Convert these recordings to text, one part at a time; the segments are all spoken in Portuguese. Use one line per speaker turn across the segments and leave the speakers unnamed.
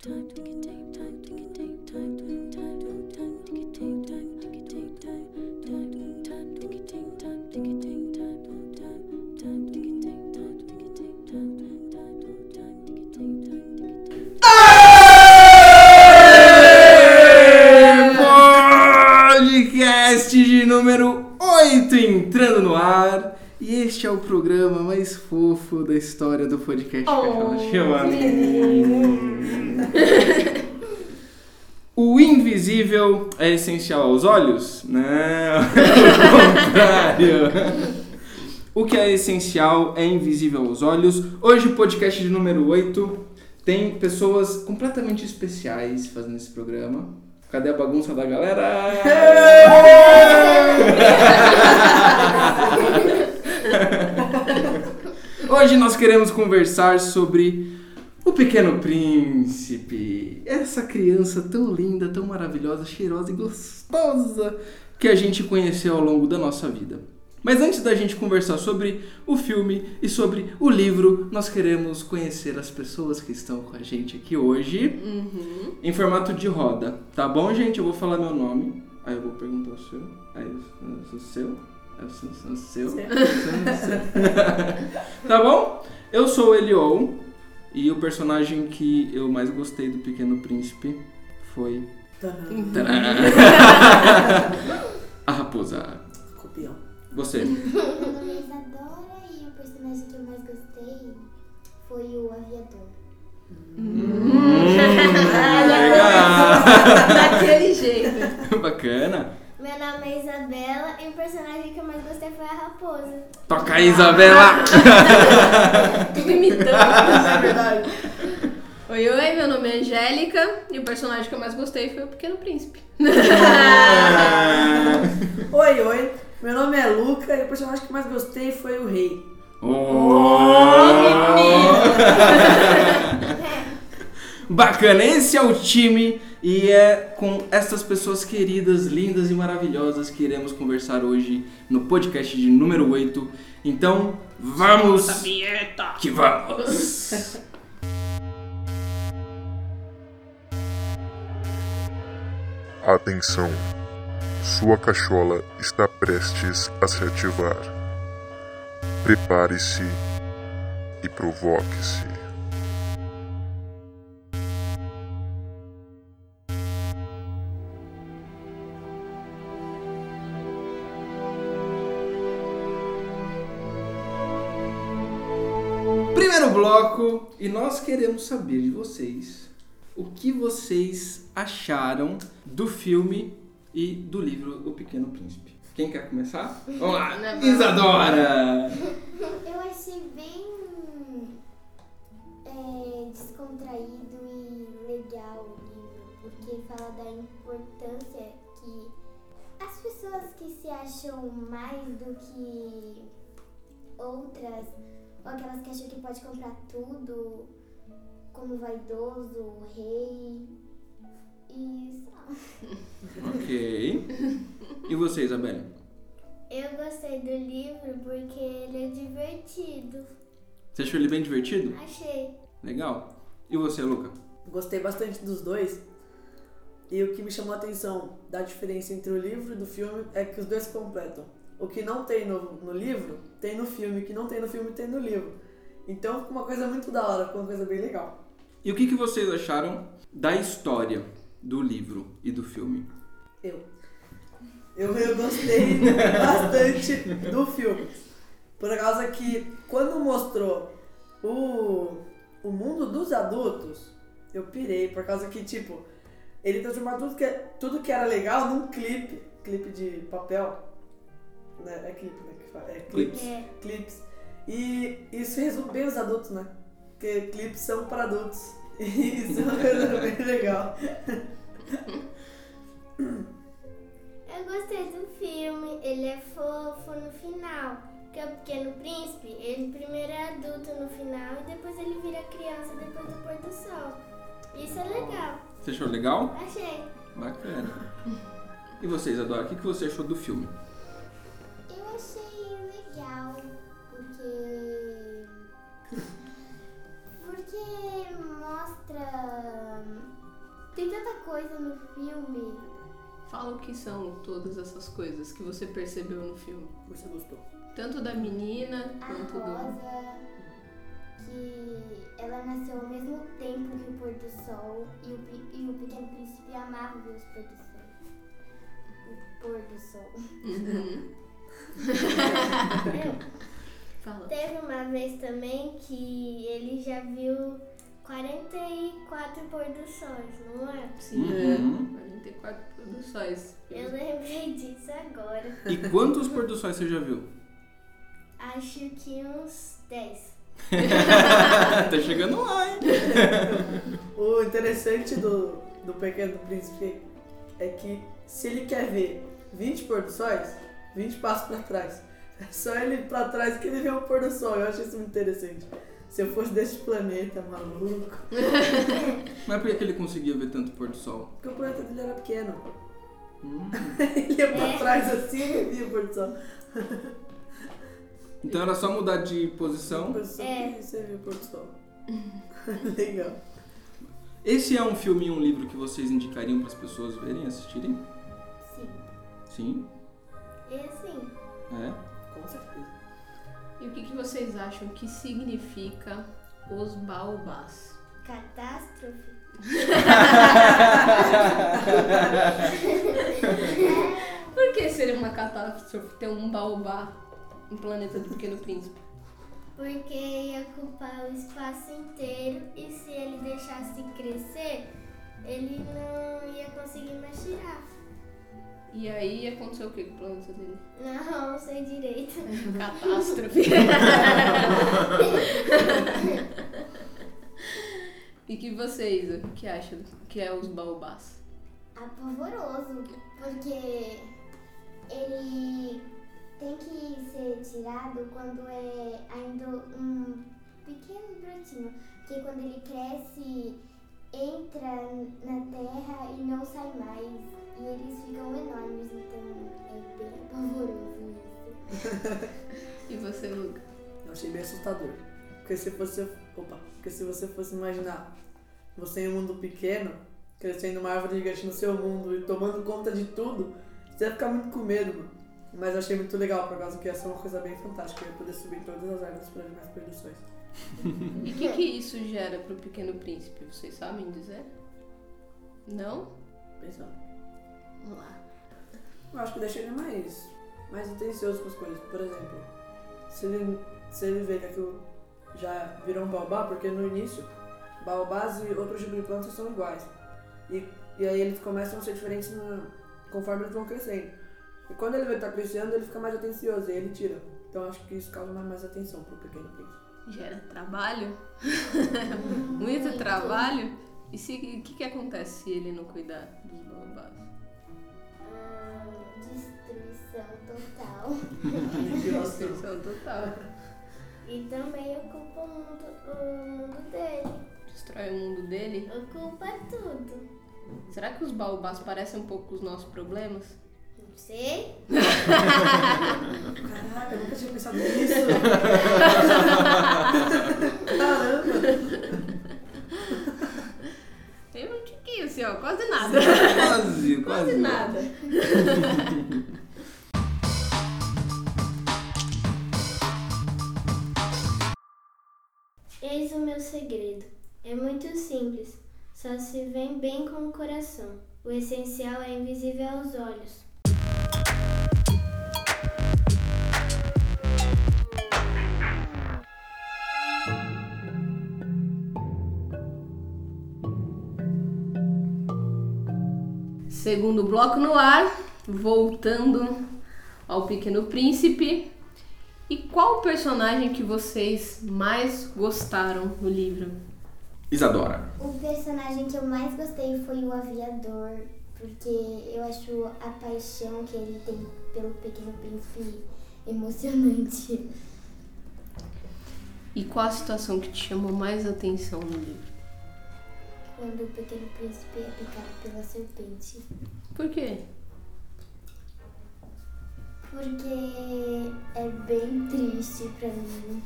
Podcast de número 8 entrando no ar. E este é o programa mais fofo da história do podcast Cachorro Chamado. O invisível é essencial aos olhos? Não, ao contrário. O que é essencial é invisível aos olhos. Hoje, o podcast de número 8 tem pessoas completamente especiais fazendo esse programa. Cadê a bagunça da galera? Hoje nós queremos conversar sobre o Pequeno Príncipe. Essa criança tão linda, tão maravilhosa, cheirosa e gostosa que a gente conheceu ao longo da nossa vida. Mas antes da gente conversar sobre o filme e sobre o livro, nós queremos conhecer as pessoas que estão com a gente aqui hoje em formato de roda. Tá bom, gente? Eu vou falar meu nome, aí eu vou perguntar o seu, aí o seu, aí eu sou o seu,
Seu.
tá bom? Eu sou o Eliou e o personagem que eu mais gostei do Pequeno Príncipe foi a raposa.
Copião.
Você.
Meu nome é Isadora e o personagem que eu mais gostei foi o aviador.
legal.
Daquele jeito.
Bacana.
Meu nome é Isabela e o personagem que eu mais gostei foi a raposa.
Toca aí, Isabela!
Tudo imitando.
É verdade.
Oi, oi, meu nome é Angélica e o personagem que eu mais gostei foi o Pequeno Príncipe.
Oi, oi. Meu nome é Luca e o personagem que mais gostei foi o rei.
Bacana, esse é o time e é com essas pessoas queridas, lindas e maravilhosas que iremos conversar hoje no podcast de número 8. Então, vamos que vamos!
Atenção! Sua cachola está prestes a se ativar. Prepare-se e provoque-se.
Primeiro bloco, e nós queremos saber de vocês o que vocês acharam do filme e do livro O Pequeno Príncipe. Quem quer começar? Vamos lá,
Não,
Isadora!
Eu achei bem é, descontraído e legal o livro, porque fala da importância que as pessoas que se acham mais do que outras, ou aquelas que acham que pode comprar tudo, como vaidoso, o rei, e só.
Ok. E você, Isabelle?
Eu gostei do livro porque ele é divertido.
Você achou ele bem divertido?
Achei.
Legal. E você, Luca?
Gostei bastante dos dois. E o que me chamou a atenção da diferença entre o livro e do filme é que os dois se completam. O que não tem no, no livro, tem no filme. O que não tem no filme, tem no livro. Então fica uma coisa muito da hora, fica uma coisa bem legal.
E o que, que vocês acharam da história do livro e do filme?
Eu. Eu, eu gostei bastante do filme. Por causa que quando mostrou o, o mundo dos adultos, eu pirei. Por causa que, tipo, ele transformou tudo que, tudo que era legal num clipe. Clipe de papel. Né? É clipe, né? Que fala. É clipes.
É.
Clipes. E isso resume bem os adultos, né? Porque clipes são para adultos. E isso é uma coisa bem legal.
Eu gostei do filme, ele é fofo no final. Porque o Pequeno Príncipe, ele primeiro é adulto no final e depois ele vira criança depois do pôr do sol. Isso é legal.
Você achou legal?
Achei.
Bacana. E você, Isadora, o que, que você achou do filme?
Porque. Porque mostra coisa no filme.
Fala o que são todas essas coisas que você percebeu no filme.
Você gostou?
Tanto da menina
A
quanto do.
Rosa, que ela nasceu ao mesmo tempo que o pôr do sol e o, e o pequeno príncipe amava ver os pôr do sol. O pôr do sol.
Uhum. Fala.
Teve uma vez também que ele já viu 44 pôr do sóis, não é?
Sim,
Uhum.
44 produções.
Eu lembrei disso agora.
E quantos pôr do sol você já viu?
Acho que uns 10.
tá chegando lá, hein?
O interessante do, do Pequeno Príncipe é que se ele quer ver 20 pôr do sóis, 20 passos pra trás. É só ele ir pra trás que ele vê o pôr do sol. Eu acho isso muito interessante. Se eu fosse desse planeta, maluco.
Mas por que ele conseguia ver tanto pôr do sol?
Porque o planeta dele era pequeno.
Hum.
Ele ia pra trás assim e via o pôr do sol.
Então era só mudar de posição.
sol
É.
que você viu o pôr do sol. Legal.
Esse é um filme e um livro que vocês indicariam para as pessoas verem, assistirem?
Sim.
Sim.
E assim,
É.
E o que, que vocês acham que significa os baobás?
catástrofe.
Por que seria uma catástrofe ter um baobá no planeta do Pequeno Príncipe?
Porque ia ocupar o espaço inteiro e se ele deixasse crescer, ele não ia conseguir mais tirar.
E aí aconteceu o que com o planeta dele?
Não, não sei direito.
Catástrofe. e que vocês, o que acham que é os baobás?
Apavoroso, porque ele tem que ser tirado quando é ainda um pequeno brotinho. Porque quando ele cresce, entra na terra e não sai mais. E eles ficam enormes, então é bem apavoroso isso.
E você, Luca?
Eu achei bem assustador. Porque se você. Opa! Porque se você fosse imaginar você em um mundo pequeno, crescendo uma árvore gigante no seu mundo e tomando conta de tudo, você ia ficar muito com medo, mano. Mas eu achei muito legal, por causa que ia ser uma coisa bem fantástica. Eu ia poder subir em todas as árvores para ver mais produções.
E o que, que isso gera pro Pequeno Príncipe? Vocês sabem dizer? Não?
Pensando.
Vamos lá.
Eu acho que deixa ele mais, mais atencioso com as coisas. Por exemplo, se ele, se ele vê que aquilo já virou um baobá, porque no início, baobás e outros tipos de plantas são iguais. E, e aí eles começam a ser diferentes no- conforme eles vão crescendo. E quando ele vê que tá crescendo, ele fica mais atencioso e ele tira. Então acho que isso causa mais, mais atenção pro pequeno príncipe.
Gera trabalho? Muito trabalho? E se, o que, que acontece se ele não cuidar dos baobás?
Destruição total.
E também ocupa o mundo, o mundo dele.
Destrói o mundo dele.
Ocupa tudo.
Será que os baobás parecem um pouco com os nossos problemas?
Não sei.
Caraca, eu nunca tinha pensado nisso.
Só se vem bem com o coração. O essencial é invisível aos olhos.
Segundo bloco no ar, voltando ao Pequeno Príncipe. E qual personagem que vocês mais gostaram no livro?
Isadora.
O personagem que eu mais gostei foi o aviador, porque eu acho a paixão que ele tem pelo Pequeno Príncipe emocionante.
E qual a situação que te chamou mais atenção no livro?
Quando o Pequeno Príncipe é picado pela serpente.
Por quê?
Porque é bem triste pra mim.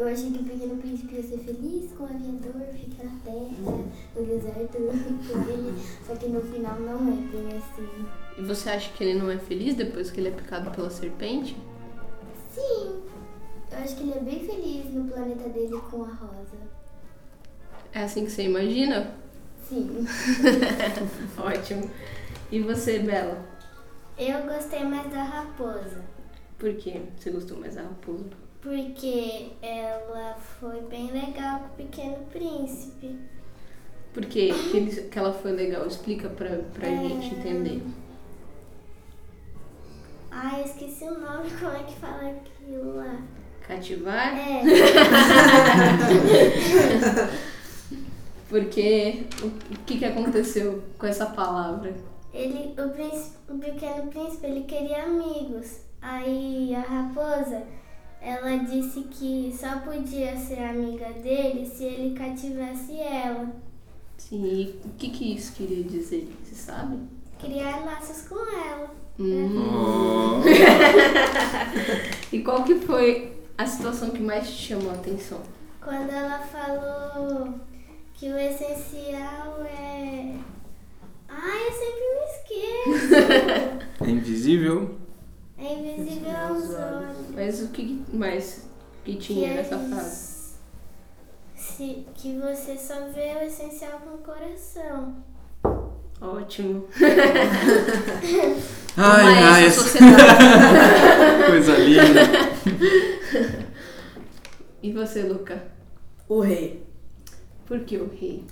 Eu achei que o Pequeno Príncipe ia ser feliz com o aviador, ficar na terra, no deserto com ele. Só que no final não é bem assim.
E você acha que ele não é feliz depois que ele é picado pela serpente?
Sim, eu acho que ele é bem feliz no planeta dele com a Rosa.
É assim que você imagina?
Sim.
Ótimo. E você, Bela?
Eu gostei mais da raposa.
Por que você gostou mais da raposa?
Porque ela foi bem legal com o Pequeno Príncipe.
Por que ela foi legal? Explica pra, pra
É.
gente entender.
Ah, eu esqueci o nome, como é que fala aquilo lá?
Cativar?
É,
Porque o, o que, que aconteceu com essa palavra?
ele, o, príncipe, o Pequeno Príncipe, ele queria amigos. Ela disse que só podia ser amiga dele se ele cativasse ela.
Sim, e o que, que isso queria dizer? Você sabe?
Criar laços com ela.
Hum. E qual que foi a situação que mais te chamou a atenção?
Quando ela falou que o essencial é. Ai, eu sempre me esqueço.
É invisível?
É invisível aos olhos.
Mas o que mais que
Que
tinha
é
nessa
isso.
frase?
Se, que você só vê o essencial com o coração.
Ótimo.
Ai,
Toma
ai,
essa
essa
sociedade.
coisa linda.
E você, Luca?
O rei.
Por que o rei?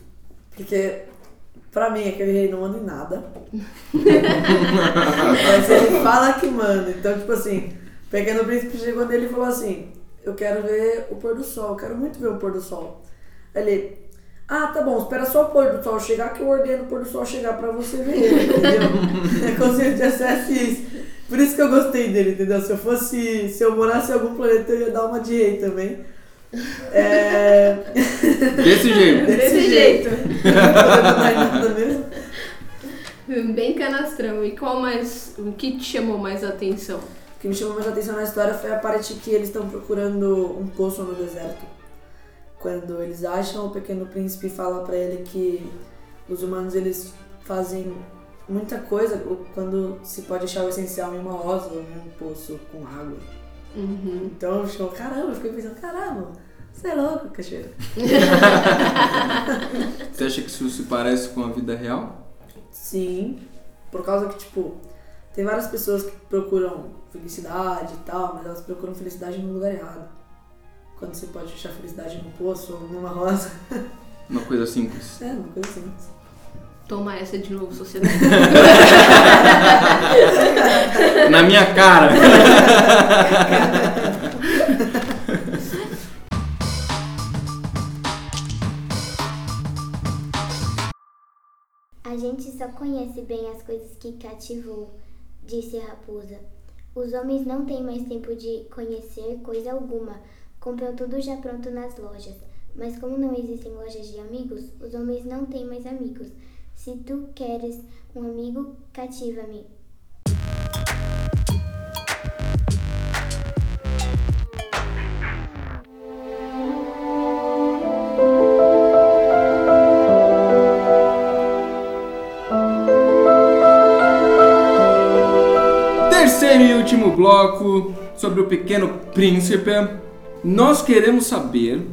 Porque, pra mim, aquele rei não manda em nada. Mas ele fala que manda. Então, tipo assim, Pequeno Príncipe chegou nele e falou assim: Eu quero ver o pôr do sol, eu quero muito ver o pôr do sol. Aí ele, ah, tá bom, espera só o pôr do sol chegar que eu ordeno o pôr do sol chegar pra você ver ele, entendeu? é se ele dissesse isso. Por isso que eu gostei dele, entendeu? Se eu fosse, se eu morasse em algum planeta, eu ia dar uma de rei também. É...
Desse jeito.
Desse jeito.
Poder nada mesmo.
Bem canastrão. E qual mais. O que te chamou mais a atenção?
O que me chamou mais a atenção na história foi a parte que eles estão procurando um poço no deserto. Quando eles acham o pequeno príncipe fala pra ele que os humanos eles fazem muita coisa quando se pode achar o essencial em uma rosa ou em um poço com água.
Uhum.
Então eu fiquei, caramba, eu fiquei pensando, caramba, você é louco, cachoeira.
Você acha que isso se parece com a vida real?
Sim, por causa que, tipo, tem várias pessoas que procuram felicidade e tal, mas elas procuram felicidade no lugar errado. Quando você pode achar felicidade num poço ou numa rosa.
Uma coisa simples.
É, uma coisa assim.
Toma essa de novo, sociedade.
Na minha cara.
A gente só conhece bem as coisas que cativou, disse a raposa. Os homens não têm mais tempo de conhecer coisa alguma. Compram tudo já pronto nas lojas. Mas como não existem lojas de amigos, os homens não têm mais amigos. Se tu queres um amigo, cativa-me.
Último bloco sobre o Pequeno Príncipe. Nós queremos saber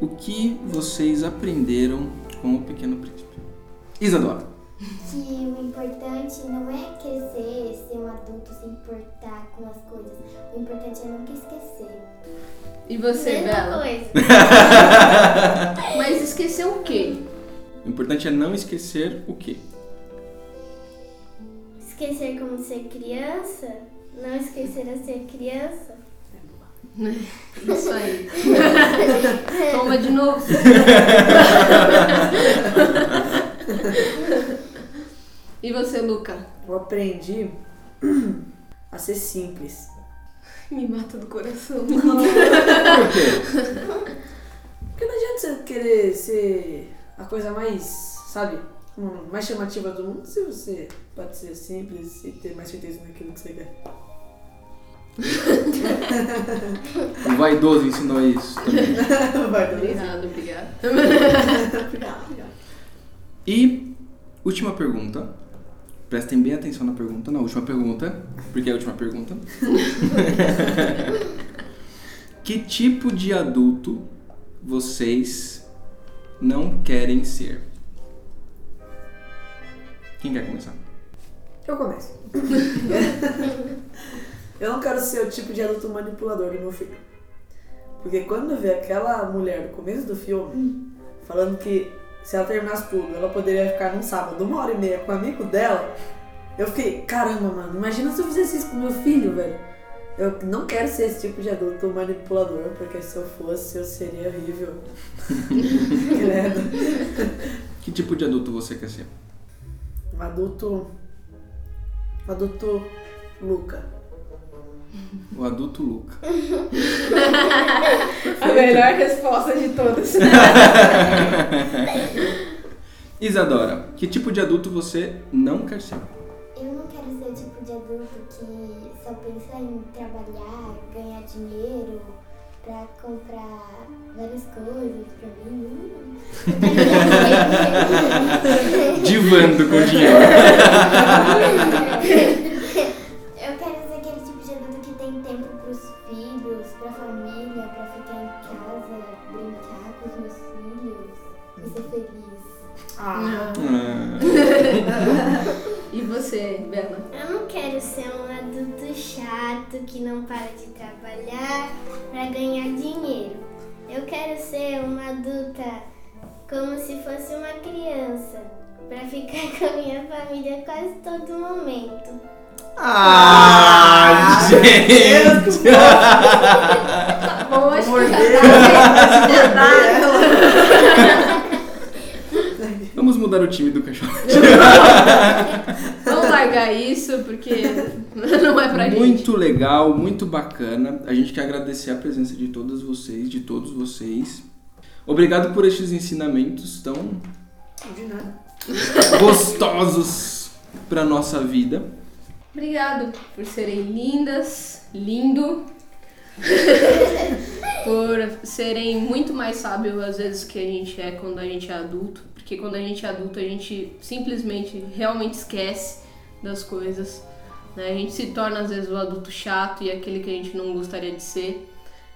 o que vocês aprenderam com o Pequeno Príncipe. Isadora.
Que o importante não é crescer, ser um adulto, se importar com as coisas. O importante é nunca esquecer.
E você,
Mesma
Bela?
coisa.
Mas esqueceu o quê?
O importante é não esquecer o quê?
Esquecer como ser criança. Não esquecer a ser criança.
Isso aí. Toma de novo. e você, Luca?
Eu aprendi a ser simples.
Me mata do coração.
Por quê?
Porque não adianta você querer ser a coisa mais, sabe, mais chamativa do mundo se você pode ser simples e ter mais certeza naquilo que você quer.
O vaidoso ensinou isso também.
Vai, beleza?
Obrigado, obrigado.
Obrigado, obrigado.
E última pergunta. Prestem bem atenção na pergunta, na última pergunta, porque é a última pergunta. que tipo de adulto vocês não querem ser? Quem quer começar?
Eu começo. eu não quero ser o tipo de adulto manipulador do meu filho. Porque quando eu vi aquela mulher no começo do filme falando que se ela terminasse tudo, ela poderia ficar num sábado, uma hora e meia com o amigo dela, eu fiquei, caramba, mano, imagina se eu fizesse isso com meu filho, velho. Eu não quero ser esse tipo de adulto manipulador, porque se eu fosse, eu seria horrível. Credo.
Que tipo de adulto você quer ser?
Um adulto. Um adulto Luca.
O adulto Luca.
A melhor resposta de todas.
Isadora, que tipo de adulto você não quer ser?
Eu não quero ser o tipo de adulto que só pensa em trabalhar, ganhar dinheiro pra comprar várias coisas pra mim.
Divando com dinheiro.
Ah.
E você, Bela?
Eu não quero ser um adulto chato que não para de trabalhar para ganhar dinheiro. Eu quero ser uma adulta como se fosse uma criança, para ficar com a minha família quase todo momento.
Ah, gente!
Bom, acho que
Morder
já tá
mudar o time do cachorro.
Vamos largar isso, porque não é pra gente.
Muito legal, muito bacana. A gente quer agradecer a presença de todas vocês, de todos vocês. Obrigado por estes ensinamentos tão
De nada.
gostosos para nossa vida.
Obrigado por serem lindas, lindo. por serem muito mais sábios às vezes que a gente é quando a gente é adulto. Porque quando a gente é adulto a gente simplesmente realmente esquece das coisas. né? A gente se torna às vezes o adulto chato e aquele que a gente não gostaria de ser.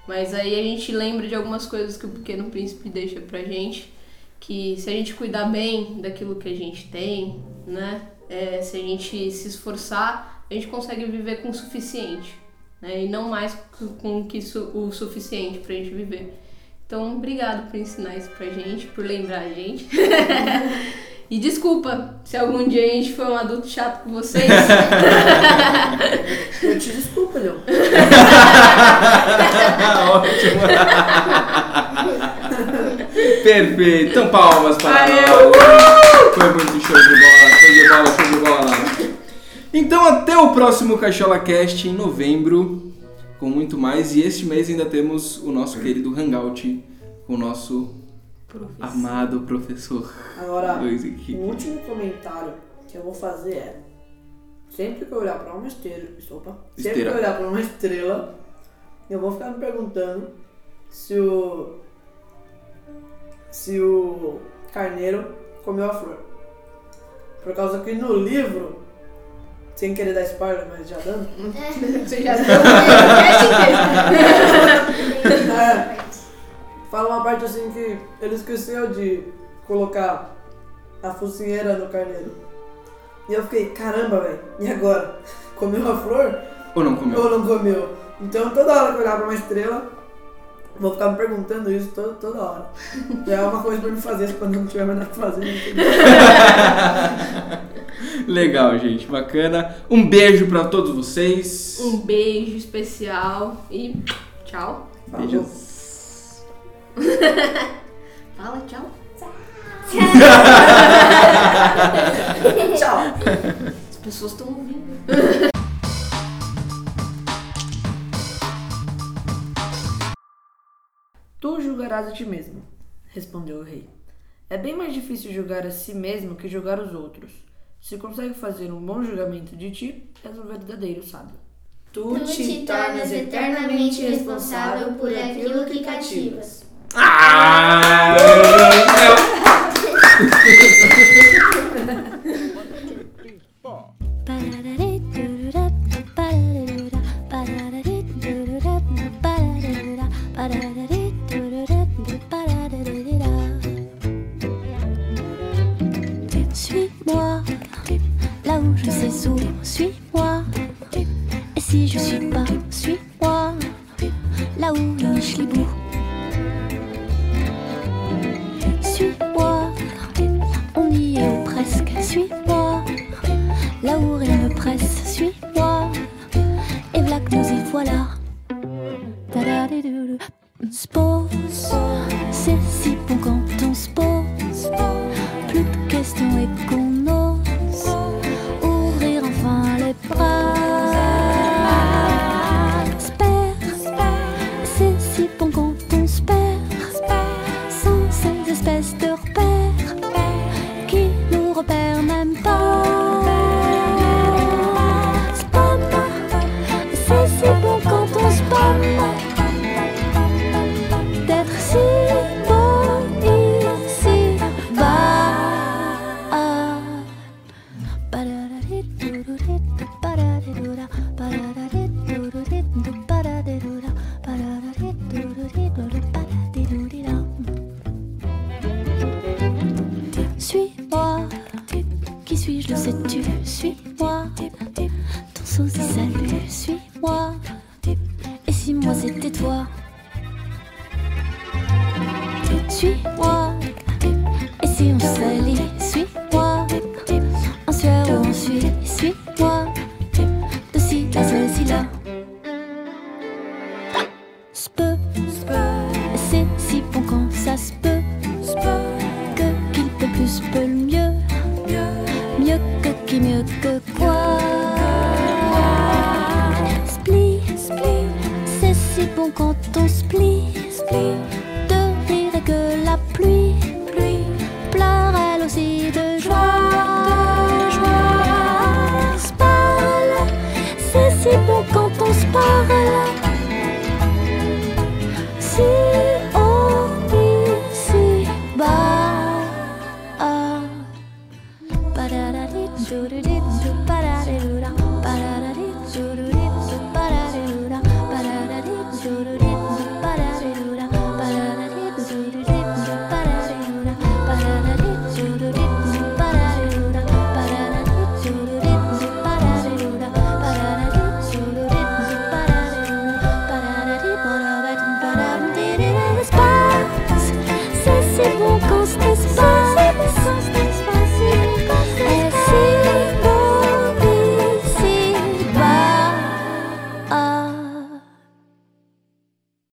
Mas aí a gente lembra de algumas coisas que o Pequeno Príncipe deixa pra gente. Que se a gente cuidar bem daquilo que a gente tem, né? É, se a gente se esforçar, a gente consegue viver com o suficiente. Né? E não mais com que o suficiente pra gente viver. Então, obrigado por ensinar isso pra gente, por lembrar a gente. e desculpa se algum dia a gente foi um adulto chato com vocês.
Eu te desculpo, Leon.
Ótimo. Perfeito. Então, palmas para
Aê,
nós. Foi muito show de bola, show de bola, show de bola. Então, até o próximo Cachola Cast em novembro, com muito mais. E este mês ainda temos o nosso querido Hangout com o nosso amado professor
Agora,
Luiz
o último comentário que eu vou fazer é: sempre que eu olhar pra uma estrela, opa, sempre
Esteira.
que eu olhar pra uma estrela, eu vou ficar me perguntando se o se o carneiro comeu a flor. Por causa que no livro, sem querer dar spoiler, mas já dando,
Você já deu um
É. Fala uma parte assim que ele esqueceu de colocar a focinheira no carneiro. E eu fiquei, caramba, velho, e agora? Comeu a flor
Ou não comeu?
ou não comeu? Então toda hora que eu olhar pra uma estrela, vou ficar me perguntando isso toda, toda hora. Já é uma coisa pra me fazer quando não tiver mais nada pra fazer.
Legal, gente. Bacana. Um beijo pra todos vocês.
Um beijo especial e tchau.
Beijos.
Fala tchau.
Tchau!
As pessoas estão ouvindo.
Tu julgarás a ti mesmo, respondeu o rei. É bem mais difícil julgar a si mesmo que julgar os outros. Se consegue fazer um bom julgamento de ti, és um verdadeiro sábio.
Tu, tu te, te tornas eternamente responsável por aquilo que cativas.
Ah!
Suis-moi. je sais où, suis-moi. Et si je suis pas, suis-moi. Là où niche les. se um